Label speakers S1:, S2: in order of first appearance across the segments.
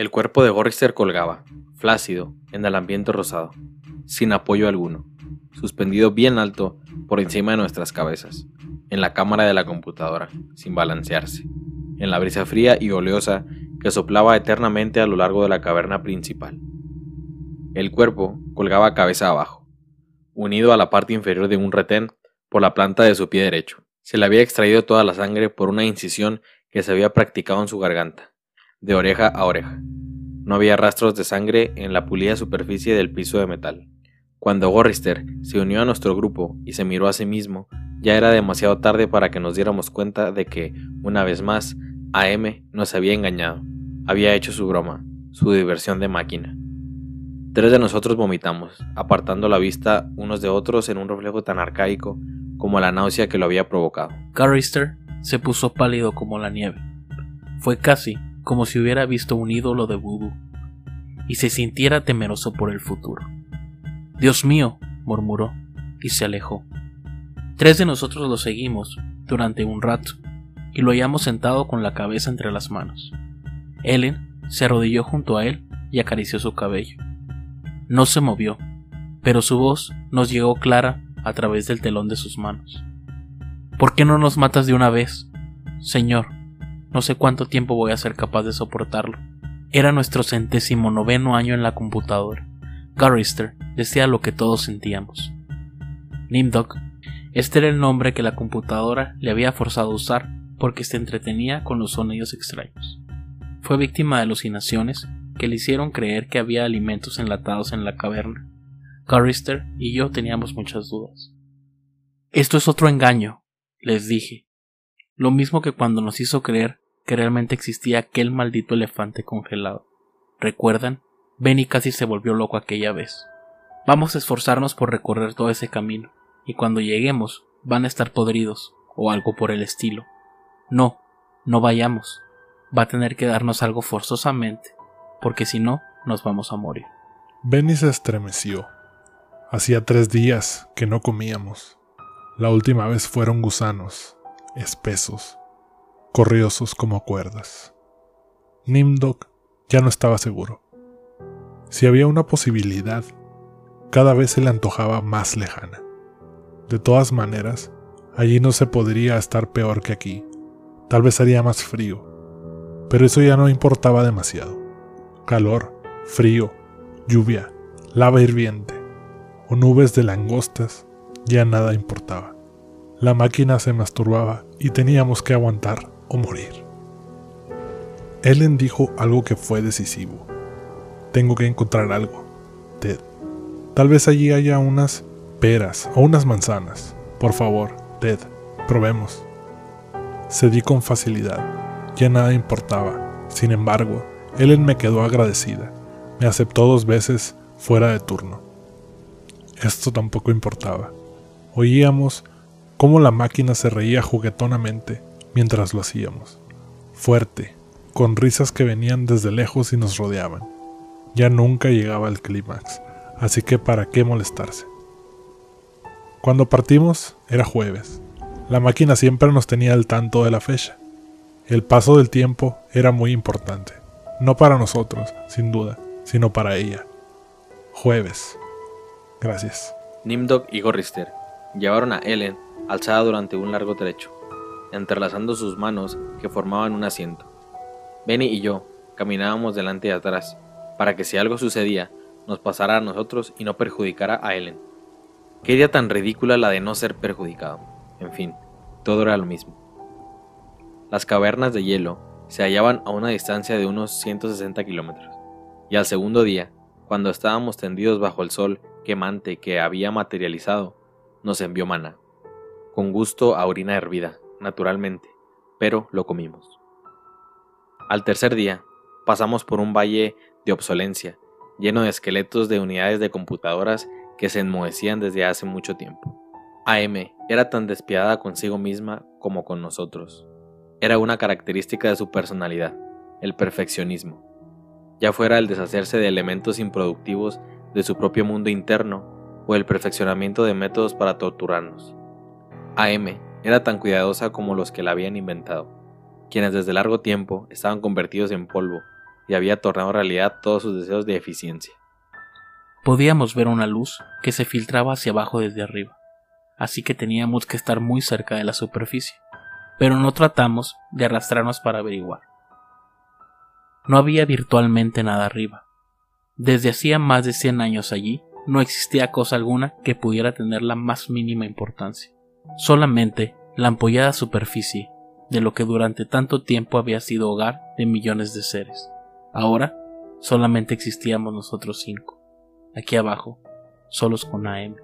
S1: El cuerpo de Gorrister colgaba, flácido, en el ambiente rosado, sin apoyo alguno, suspendido bien alto por encima de nuestras cabezas, en la cámara de la computadora, sin balancearse, en la brisa fría y oleosa que soplaba eternamente a lo largo de la caverna principal. El cuerpo colgaba cabeza abajo, unido a la parte inferior de un retén por la planta de su pie derecho. Se le había extraído toda la sangre por una incisión que se había practicado en su garganta, de oreja a oreja. No había rastros de sangre en la pulida superficie del piso de metal. Cuando Gorrister se unió a nuestro grupo y se miró a sí mismo, ya era demasiado tarde para que nos diéramos cuenta de que, una vez más, AM nos había engañado, había hecho su broma, su diversión de máquina. Tres de nosotros vomitamos, apartando la vista unos de otros en un reflejo tan arcaico como la náusea que lo había provocado.
S2: Garrister se puso pálido como la nieve. Fue casi como si hubiera visto un ídolo de vudú y se sintiera temeroso por el futuro. Dios mío, murmuró, y se alejó. Tres de nosotros lo seguimos durante un rato y lo hallamos sentado con la cabeza entre las manos. Ellen se arrodilló junto a él y acarició su cabello. No se movió, pero su voz nos llegó clara a través del telón de sus manos. ¿Por qué no nos matas de una vez? Señor, no sé cuánto tiempo voy a ser capaz de soportarlo. Era nuestro centésimo noveno año en la computadora. Garrister decía lo que todos sentíamos. Nimdok, este era el nombre que la computadora le había forzado a usar porque se entretenía con los sonidos extraños. Fue víctima de alucinaciones que le hicieron creer que había alimentos enlatados en la caverna. Garrister y yo teníamos muchas dudas. Esto es otro engaño, les dije. Lo mismo que cuando nos hizo creer que realmente existía aquel maldito elefante congelado. ¿Recuerdan? Benny casi se volvió loco aquella vez. Vamos a esforzarnos por recorrer todo ese camino, y cuando lleguemos van a estar podridos, o algo por el estilo. No, no vayamos. Va a tener que darnos algo forzosamente, porque si no, nos vamos a morir.
S3: Benny se estremeció. Hacía tres días que no comíamos. La última vez fueron gusanos, espesos, corriosos como cuerdas. Nimdok ya no estaba seguro. Si había una posibilidad, cada vez se le antojaba más lejana. De todas maneras, allí no se podría estar peor que aquí. Tal vez haría más frío, pero eso ya no importaba demasiado. Calor, frío, lluvia, lava hirviente o nubes de langostas, ya nada importaba. La máquina se masturbaba y teníamos que aguantar o morir. Ellen dijo algo que fue decisivo. Tengo que encontrar algo, Ted. Tal vez allí haya unas peras o unas manzanas. Por favor, Ted, probemos. Cedí con facilidad. Ya nada importaba. Sin embargo, Ellen me quedó agradecida. Me aceptó dos veces fuera de turno. Esto tampoco importaba. Oíamos cómo la máquina se reía juguetonamente mientras lo hacíamos. Fuerte, con risas que venían desde lejos y nos rodeaban. Ya nunca llegaba el clímax, así que para qué molestarse. Cuando partimos era jueves. La máquina siempre nos tenía al tanto de la fecha. El paso del tiempo era muy importante, no para nosotros, sin duda, sino para ella. Jueves. Gracias.
S1: Nimdok y Gorrister llevaron a Ellen alzada durante un largo trecho, entrelazando sus manos que formaban un asiento. Benny y yo caminábamos delante y atrás, para que si algo sucedía, nos pasara a nosotros y no perjudicara a Ellen. Qué idea tan ridícula la de no ser perjudicado. En fin, todo era lo mismo. Las cavernas de hielo se hallaban a una distancia de unos 160 kilómetros, y al segundo día, cuando estábamos tendidos bajo el sol quemante que había materializado, nos envió mana, con gusto a orina hervida, naturalmente, pero lo comimos. Al tercer día, pasamos por un valle de obsolencia, lleno de esqueletos de unidades de computadoras que se enmohecían desde hace mucho tiempo. AM era tan despiadada consigo misma como con nosotros. Era una característica de su personalidad, el perfeccionismo. Ya fuera el deshacerse de elementos improductivos de su propio mundo interno o el perfeccionamiento de métodos para torturarnos. AM era tan cuidadosa como los que la habían inventado, quienes desde largo tiempo estaban convertidos en polvo y había tornado realidad todos sus deseos de eficiencia.
S2: Podíamos ver una luz que se filtraba hacia abajo desde arriba, así que teníamos que estar muy cerca de la superficie, pero no tratamos de arrastrarnos para averiguar. No había virtualmente nada arriba. Desde hacía más de 100 años allí no existía cosa alguna que pudiera tener la más mínima importancia. Solamente la ampollada superficie de lo que durante tanto tiempo había sido hogar de millones de seres. Ahora solamente existíamos nosotros cinco, aquí abajo, solos con AM.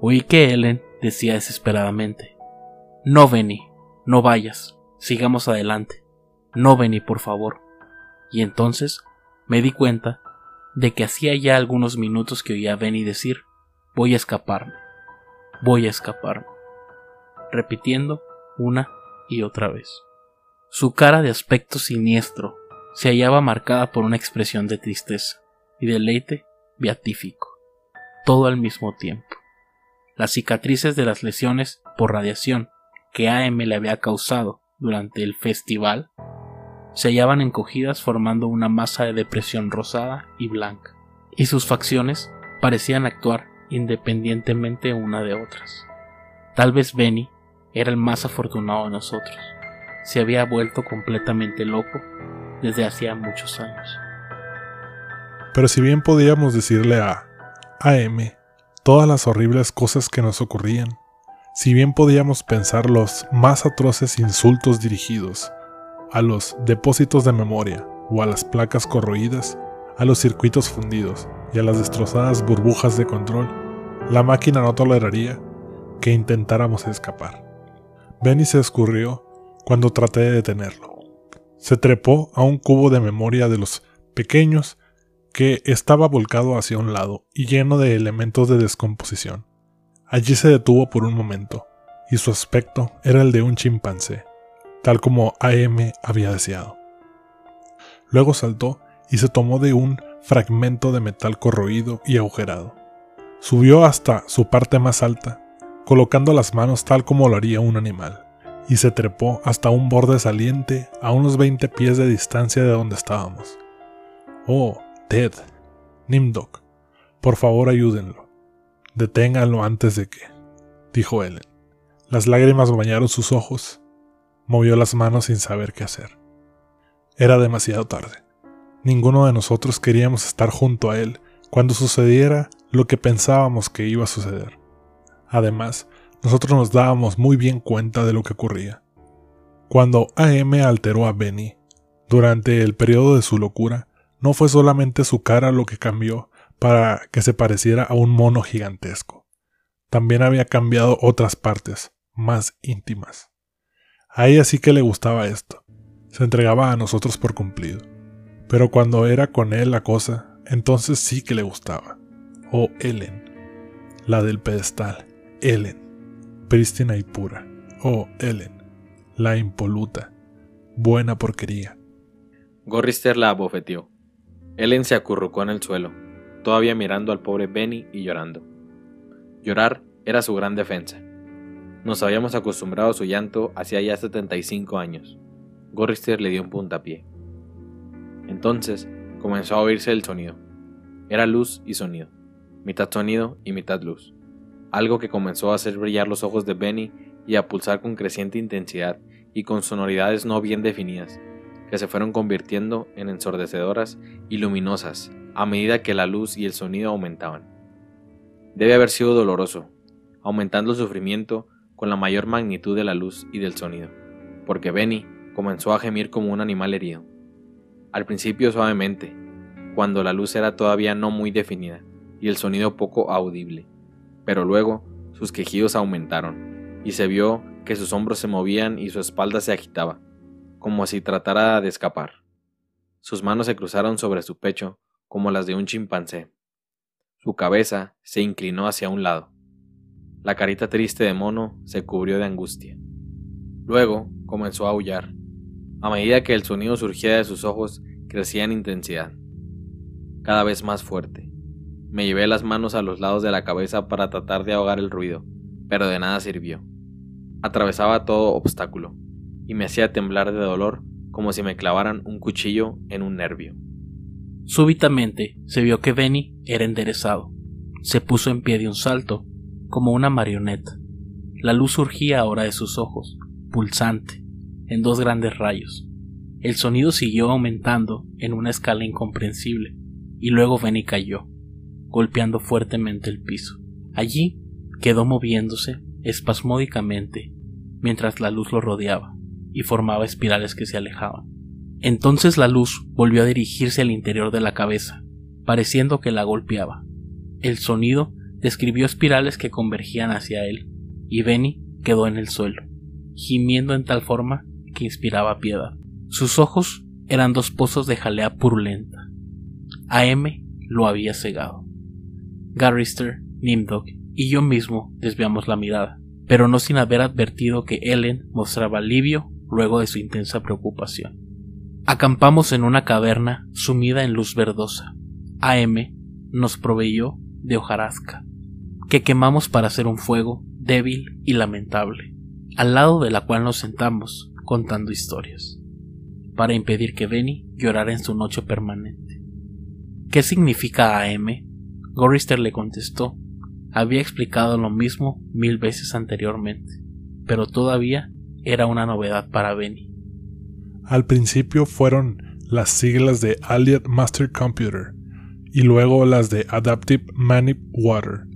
S2: Oí que Ellen decía desesperadamente: No, Benny, no vayas, sigamos adelante. No, Benny, por favor. Y entonces me di cuenta de que hacía ya algunos minutos que oía a Benny decir: Voy a escaparme, voy a escaparme, repitiendo una y otra vez. Su cara de aspecto siniestro se hallaba marcada por una expresión de tristeza y deleite beatífico, todo al mismo tiempo. Las cicatrices de las lesiones por radiación que AM le había causado durante el festival se hallaban encogidas formando una masa de depresión rosada y blanca, y sus facciones parecían actuar independientemente una de otras. Tal vez Benny era el más afortunado de nosotros. Se había vuelto completamente loco desde hacía muchos años.
S3: Pero si bien podíamos decirle a AM todas las horribles cosas que nos ocurrían, si bien podíamos pensar los más atroces insultos dirigidos a los depósitos de memoria o a las placas corroídas, a los circuitos fundidos y a las destrozadas burbujas de control, la máquina no toleraría que intentáramos escapar. Benny se escurrió cuando traté de detenerlo. Se trepó a un cubo de memoria de los pequeños que estaba volcado hacia un lado y lleno de elementos de descomposición. Allí se detuvo por un momento, y su aspecto era el de un chimpancé, tal como AM había deseado. Luego saltó y se tomó de un fragmento de metal corroído y agujerado. Subió hasta su parte más alta colocando las manos tal como lo haría un animal, y se trepó hasta un borde saliente a unos 20 pies de distancia de donde estábamos. Oh, Ted, Nimdok, por favor ayúdenlo. Deténganlo antes de que, dijo Ellen. Las lágrimas bañaron sus ojos. Movió las manos sin saber qué hacer. Era demasiado tarde. Ninguno de nosotros queríamos estar junto a él cuando sucediera lo que pensábamos que iba a suceder. Además, nosotros nos dábamos muy bien cuenta de lo que ocurría. Cuando AM alteró a Benny, durante el periodo de su locura, no fue solamente su cara lo que cambió para que se pareciera a un mono gigantesco. También había cambiado otras partes, más íntimas. A ella sí que le gustaba esto. Se entregaba a nosotros por cumplido. Pero cuando era con él la cosa, entonces sí que le gustaba. Oh, Ellen, la del pedestal. Ellen, prístina y pura. Oh, Ellen, la impoluta, buena porquería.
S1: Gorrister la abofeteó. Ellen se acurrucó en el suelo, todavía mirando al pobre Benny y llorando. Llorar era su gran defensa. Nos habíamos acostumbrado a su llanto hacía ya 75 años. Gorrister le dio un puntapié. Entonces comenzó a oírse el sonido. Era luz y sonido, mitad sonido y mitad luz algo que comenzó a hacer brillar los ojos de Benny y a pulsar con creciente intensidad y con sonoridades no bien definidas, que se fueron convirtiendo en ensordecedoras y luminosas a medida que la luz y el sonido aumentaban. Debe haber sido doloroso, aumentando el sufrimiento con la mayor magnitud de la luz y del sonido, porque Benny comenzó a gemir como un animal herido. Al principio suavemente, cuando la luz era todavía no muy definida y el sonido poco audible pero luego sus quejidos aumentaron, y se vio que sus hombros se movían y su espalda se agitaba, como si tratara de escapar. Sus manos se cruzaron sobre su pecho como las de un chimpancé. Su cabeza se inclinó hacia un lado. La carita triste de mono se cubrió de angustia. Luego comenzó a aullar. A medida que el sonido surgía de sus ojos, crecía en intensidad, cada vez más fuerte. Me llevé las manos a los lados de la cabeza para tratar de ahogar el ruido, pero de nada sirvió. Atravesaba todo obstáculo, y me hacía temblar de dolor como si me clavaran un cuchillo en un nervio.
S2: Súbitamente se vio que Benny era enderezado. Se puso en pie de un salto, como una marioneta. La luz surgía ahora de sus ojos, pulsante, en dos grandes rayos. El sonido siguió aumentando en una escala incomprensible, y luego Benny cayó, golpeando fuertemente el piso. Allí quedó moviéndose espasmódicamente mientras la luz lo rodeaba y formaba espirales que se alejaban. Entonces la luz volvió a dirigirse al interior de la cabeza, pareciendo que la golpeaba. El sonido describió espirales que convergían hacia él, y Benny quedó en el suelo, gimiendo en tal forma que inspiraba piedad. Sus ojos eran dos pozos de jalea purulenta. AM lo había cegado. Garrister, Nimdog y yo mismo desviamos la mirada, pero no sin haber advertido que Ellen mostraba alivio luego de su intensa preocupación. Acampamos en una caverna sumida en luz verdosa. AM nos proveyó de hojarasca, que quemamos para hacer un fuego débil y lamentable, al lado de la cual nos sentamos contando historias, para impedir que Benny llorara en su noche permanente. ¿Qué significa AM? Gorister le contestó. Había explicado lo mismo mil veces anteriormente, pero todavía era una novedad para Benny.
S3: Al principio fueron las siglas de Allied Master Computer y luego las de Adaptive Manip Water.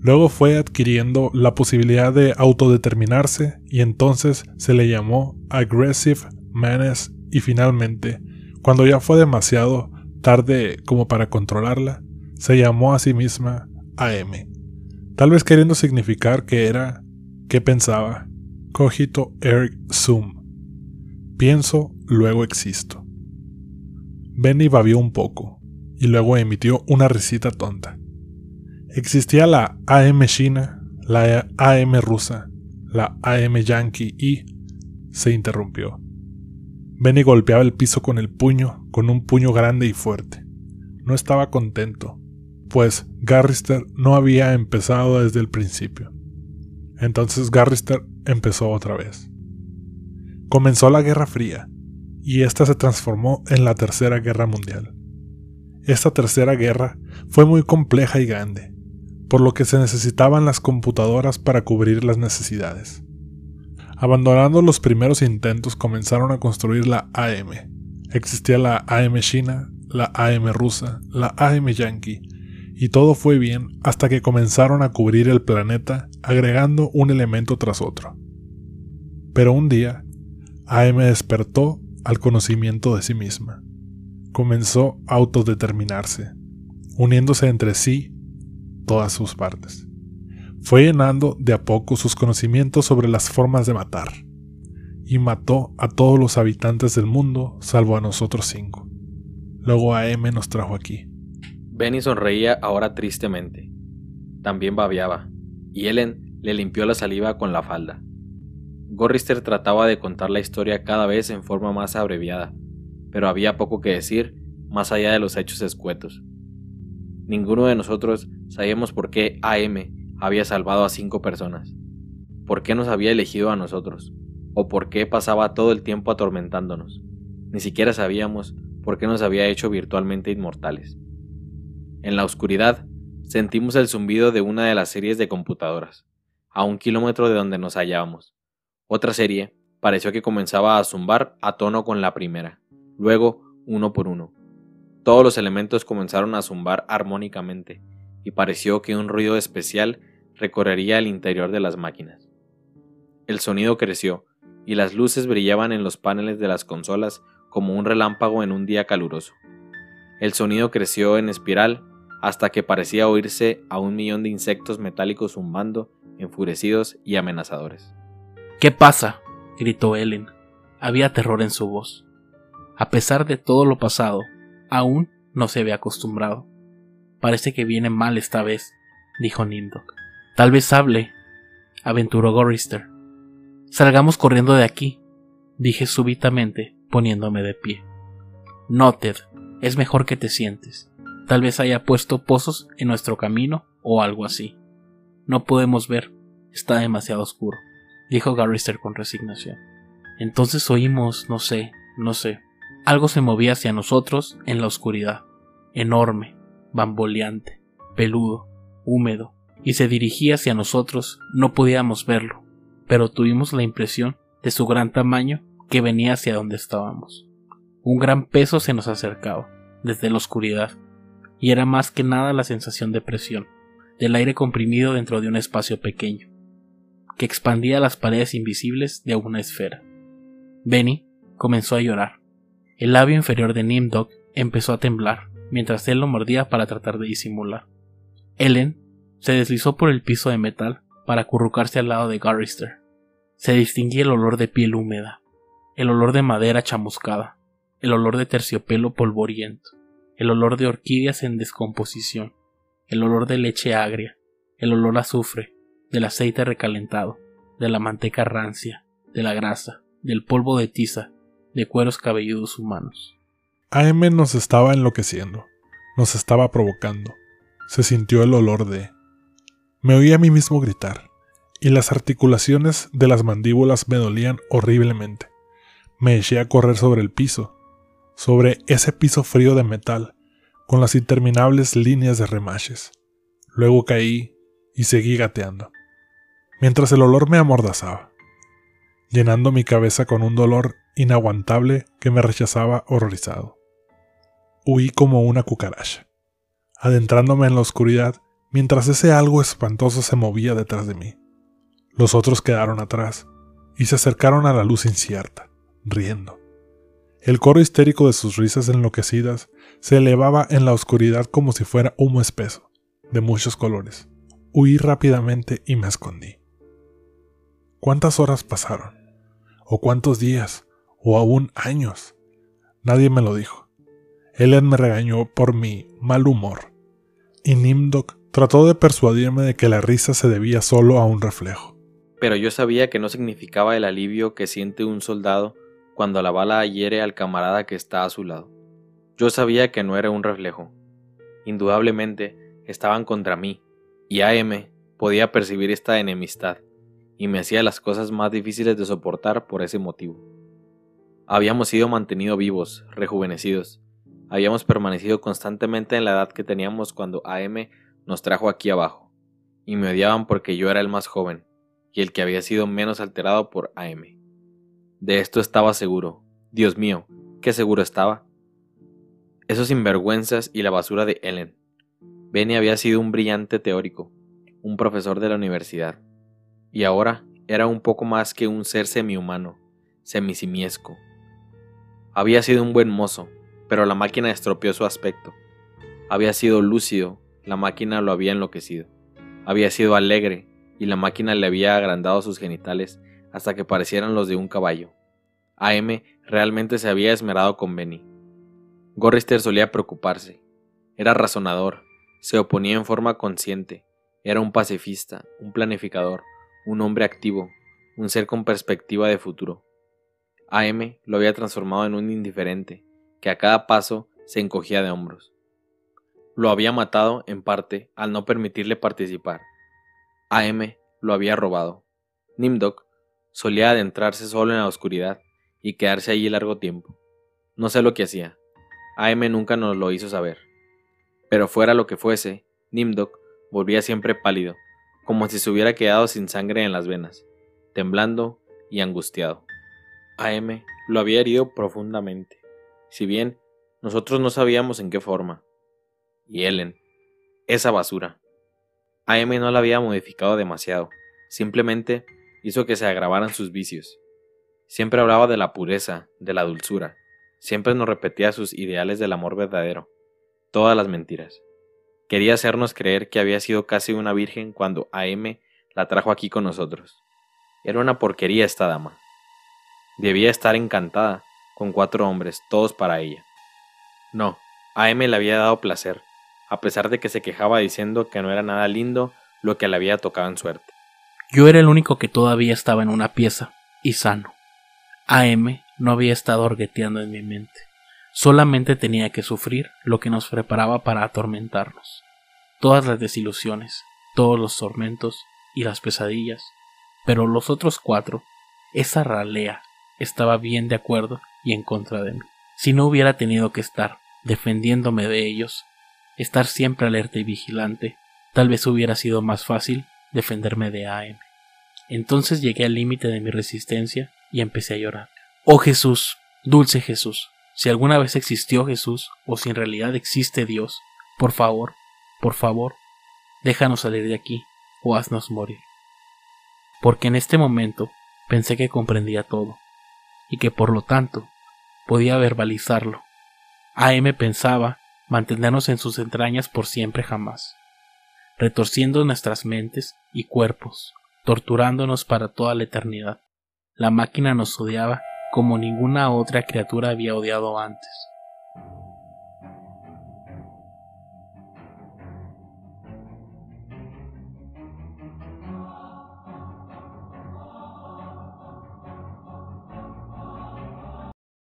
S3: Luego fue adquiriendo la posibilidad de autodeterminarse y entonces se le llamó Aggressive Manes y finalmente, cuando ya fue demasiado tarde como para controlarla, se llamó a sí misma AM. Tal vez queriendo significar que era, que pensaba, Cogito erg sum. Pienso, luego existo. Benny babió un poco, y luego emitió una risita tonta. Existía la AM china, la AM rusa, la AM yankee y... se interrumpió. Benny golpeaba el piso con el puño, con un puño grande y fuerte. No estaba contento, pues Garrister no había empezado desde el principio. Entonces Garrister empezó otra vez. Comenzó la Guerra Fría, y esta se transformó en la Tercera Guerra Mundial. Esta Tercera Guerra fue muy compleja y grande, por lo que se necesitaban las computadoras para cubrir las necesidades. Abandonando los primeros intentos comenzaron a construir la AM. Existía la AM china, la AM rusa, la AM yankee, y todo fue bien hasta que comenzaron a cubrir el planeta agregando un elemento tras otro. Pero un día, AM despertó al conocimiento de sí misma. Comenzó a autodeterminarse, uniéndose entre sí todas sus partes. Fue llenando de a poco sus conocimientos sobre las formas de matar, y mató a todos los habitantes del mundo salvo a nosotros cinco. Luego AM nos trajo aquí.
S1: Benny sonreía ahora tristemente. También babeaba, y Ellen le limpió la saliva con la falda. Gorrister trataba de contar la historia cada vez en forma más abreviada, pero había poco que decir más allá de los hechos escuetos. Ninguno de nosotros sabíamos por qué AM había salvado a cinco personas, por qué nos había elegido a nosotros, o por qué pasaba todo el tiempo atormentándonos. Ni siquiera sabíamos por qué nos había hecho virtualmente inmortales. En la oscuridad, sentimos el zumbido de una de las series de computadoras, a un kilómetro de donde nos hallábamos. Otra serie pareció que comenzaba a zumbar a tono con la primera, luego uno por uno. Todos los elementos comenzaron a zumbar armónicamente, y pareció que un ruido especial recorrería el interior de las máquinas. El sonido creció, y las luces brillaban en los paneles de las consolas como un relámpago en un día caluroso. El sonido creció en espiral hasta que parecía oírse a un millón de insectos metálicos zumbando, enfurecidos y amenazadores.
S2: ¿Qué pasa? gritó Ellen. Había terror en su voz. A pesar de todo lo pasado, aún no se había acostumbrado. Parece que viene mal esta vez, dijo Nimdok. Tal vez hable, aventuró Gorister. Salgamos corriendo de aquí, dije súbitamente, poniéndome de pie. No, Ted, es mejor que te sientes. Tal vez haya puesto pozos en nuestro camino o algo así. No podemos ver, está demasiado oscuro, dijo Garrister con resignación. Entonces oímos, no sé, no sé. Algo se movía hacia nosotros en la oscuridad, enorme, bamboleante, peludo, húmedo, y se dirigía hacia nosotros, no podíamos verlo, pero tuvimos la impresión de su gran tamaño que venía hacia donde estábamos. Un gran peso se nos acercaba, desde la oscuridad, y era más que nada la sensación de presión, del aire comprimido dentro de un espacio pequeño, que expandía las paredes invisibles de una esfera. Benny comenzó a llorar. El labio inferior de Nimdog empezó a temblar, mientras él lo mordía para tratar de disimular. Ellen se deslizó por el piso de metal para acurrucarse al lado de Garrister. Se distinguía el olor de piel húmeda, el olor de madera chamuscada, el olor de terciopelo polvoriento, el olor de orquídeas en descomposición, el olor de leche agria, el olor a azufre, del aceite recalentado, de la manteca rancia, de la grasa, del polvo de tiza, de cueros cabelludos humanos.
S3: AM nos estaba enloqueciendo, nos estaba provocando. Se sintió el olor de... Me oí a mí mismo gritar, y las articulaciones de las mandíbulas me dolían horriblemente. Me eché a correr sobre el piso, sobre ese piso frío de metal, con las interminables líneas de remaches. Luego caí y seguí gateando, mientras el olor me amordazaba, llenando mi cabeza con un dolor inaguantable que me rechazaba horrorizado. Huí como una cucaracha, adentrándome en la oscuridad mientras ese algo espantoso se movía detrás de mí. Los otros quedaron atrás y se acercaron a la luz incierta, riendo. El coro histérico de sus risas enloquecidas se elevaba en la oscuridad como si fuera humo espeso, de muchos colores. Huí rápidamente y me escondí. ¿Cuántas horas pasaron? ¿O cuántos días? ¿O aún años? Nadie me lo dijo. Ellen me regañó por mi mal humor, y Nimdok trató de persuadirme de que la risa se debía solo a un reflejo.
S1: Pero yo sabía que no significaba el alivio que siente un soldado cuando la bala hiere al camarada que está a su lado. Yo sabía que no era un reflejo. Indudablemente estaban contra mí, y AM podía percibir esta enemistad, y me hacía las cosas más difíciles de soportar por ese motivo. Habíamos sido mantenidos vivos, rejuvenecidos, habíamos permanecido constantemente en la edad que teníamos cuando AM nos trajo aquí abajo, y me odiaban porque yo era el más joven, y el que había sido menos alterado por AM. De esto estaba seguro. Dios mío, qué seguro estaba. Esos sinvergüenzas y la basura de Ellen. Benny había sido un brillante teórico, un profesor de la universidad, y ahora era un poco más que un ser semihumano, semisimiesco. Había sido un buen mozo, pero la máquina estropeó su aspecto. Había sido lúcido, la máquina lo había enloquecido. Había sido alegre, y la máquina le había agrandado sus genitales hasta que parecieran los de un caballo. AM realmente se había esmerado con Benny. Gorrister solía preocuparse. Era razonador, se oponía en forma consciente, era un pacifista, un planificador, un hombre activo, un ser con perspectiva de futuro. AM lo había transformado en un indiferente, que a cada paso se encogía de hombros. Lo había matado, en parte, al no permitirle participar. AM lo había robado. Nimdok Solía adentrarse solo en la oscuridad y quedarse allí largo tiempo. No sé lo que hacía. AM nunca nos lo hizo saber. Pero fuera lo que fuese, Nimdok volvía siempre pálido, como si se hubiera quedado sin sangre en las venas, temblando y angustiado. AM lo había herido profundamente, si bien nosotros no sabíamos en qué forma. Y Ellen, esa basura. AM no la había modificado demasiado, simplemente hizo que se agravaran sus vicios. Siempre hablaba de la pureza, de la dulzura, siempre nos repetía sus ideales del amor verdadero, todas las mentiras. Quería hacernos creer que había sido casi una virgen cuando AM la trajo aquí con nosotros. Era una porquería esta dama. Debía estar encantada con cuatro hombres, todos para ella. No, AM le había dado placer, a pesar de que se quejaba diciendo que no era nada lindo lo que le había tocado en suerte.
S2: Yo era el único que todavía estaba en una pieza, y sano. AM no había estado orgueteando en mi mente. Solamente tenía que sufrir lo que nos preparaba para atormentarnos. Todas las desilusiones, todos los tormentos y las pesadillas. Pero los otros cuatro, esa ralea, estaba bien de acuerdo y en contra de mí. Si no hubiera tenido que estar defendiéndome de ellos, estar siempre alerta y vigilante, tal vez hubiera sido más fácil defenderme de AM. Entonces llegué al límite de mi resistencia y empecé a llorar. Oh Jesús, dulce Jesús, si alguna vez existió Jesús o si en realidad existe Dios, por favor, por favor, déjanos salir de aquí o haznos morir. Porque en este momento pensé que comprendía todo y que por lo tanto podía verbalizarlo. AM pensaba mantenernos en sus entrañas por siempre jamás, retorciendo nuestras mentes y cuerpos, torturándonos para toda la eternidad. La máquina nos odiaba como ninguna otra criatura había odiado antes.